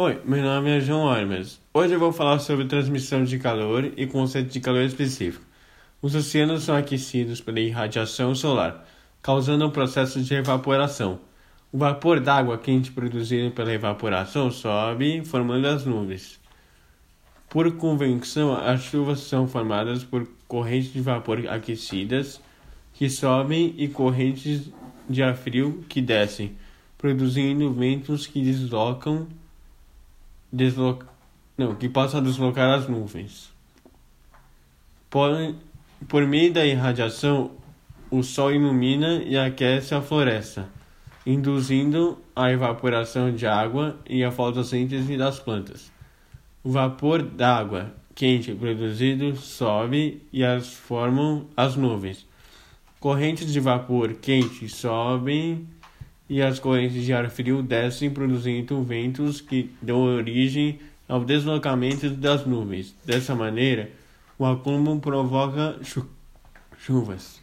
Oi, meu nome é João Ormes. Hoje eu vou falar sobre transmissão de calor e conceito de calor específico. Os oceanos são aquecidos pela irradiação solar, causando um processo de evaporação. O vapor d'água quente produzido pela evaporação sobe, formando as nuvens. Por convecção, as chuvas são formadas por correntes de vapor aquecidas que sobem e correntes de ar frio que descem, produzindo ventos que deslocam desloca... não, que possa deslocar as nuvens. Por, por meio da irradiação, o Sol ilumina e aquece a floresta, induzindo a evaporação de água e a fotossíntese das plantas. O vapor d'água quente produzido sobe e as formam as nuvens. Correntes de vapor quente sobem e as correntes de ar frio descem, produzindo ventos que dão origem ao deslocamento das nuvens. Dessa maneira, o acúmulo provoca chu chuvas.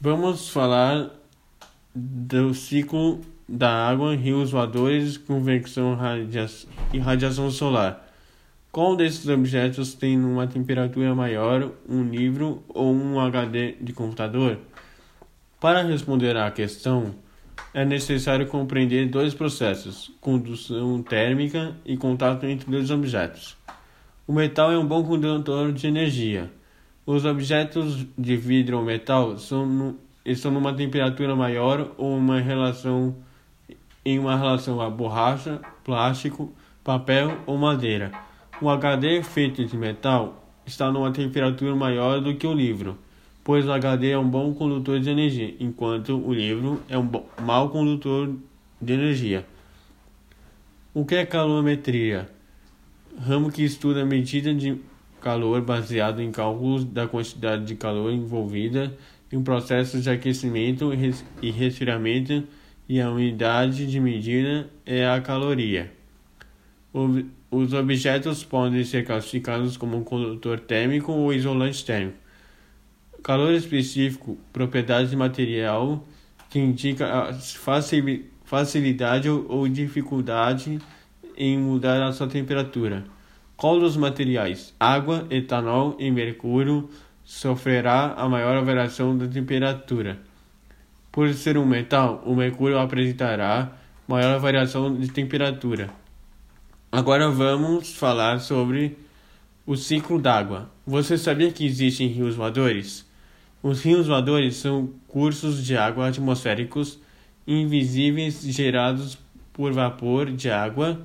Vamos falar do ciclo da água, rios voadores, convecção e radiação solar. Qual desses objetos tem uma temperatura maior, um livro ou um HD de computador? Para responder à questão, é necessário compreender dois processos: condução térmica e contato entre dois objetos. O metal é um bom condutor de energia. Os objetos de vidro ou metal são no, estão numa temperatura maior ou uma relação em uma relação a borracha, plástico, papel ou madeira. O HD feito de metal está numa temperatura maior do que o livro pois o HD é um bom condutor de energia, enquanto o livro é um mau condutor de energia. O que é calorimetria? Ramo que estuda a medida de calor baseado em cálculos da quantidade de calor envolvida em processos de aquecimento e resfriamento e a unidade de medida é a caloria. Os objetos podem ser classificados como condutor térmico ou isolante térmico calor específico, propriedade de material que indica a facilidade ou dificuldade em mudar a sua temperatura. Qual dos materiais, água, etanol e mercúrio, sofrerá a maior variação da temperatura? Por ser um metal, o mercúrio apresentará maior variação de temperatura. Agora vamos falar sobre o ciclo d'água. Você sabia que existem rios voadores? Os rios voadores são cursos de água atmosféricos invisíveis gerados por vapor de água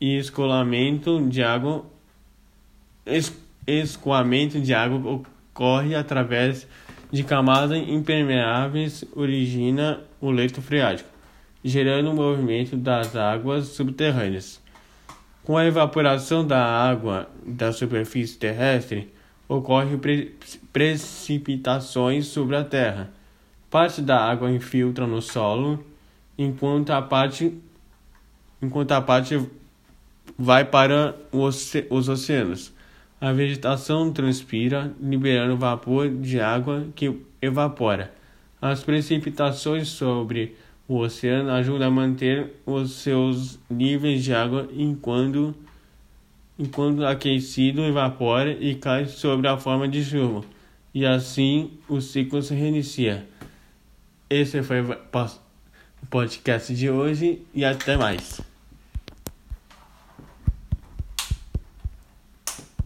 e escoamento de água. Es, escoamento de água ocorre através de camadas impermeáveis, origina o leito freático, gerando o movimento das águas subterrâneas. Com a evaporação da água da superfície terrestre, ocorrem pre precipitações sobre a terra. Parte da água infiltra no solo, enquanto a parte, enquanto a parte vai para os oceanos. A vegetação transpira, liberando vapor de água que evapora. As precipitações sobre o oceano ajudam a manter os seus níveis de água enquanto enquanto aquecido evapora e cai sobre a forma de chuva, e assim o ciclo se reinicia. Esse foi o podcast de hoje e até mais.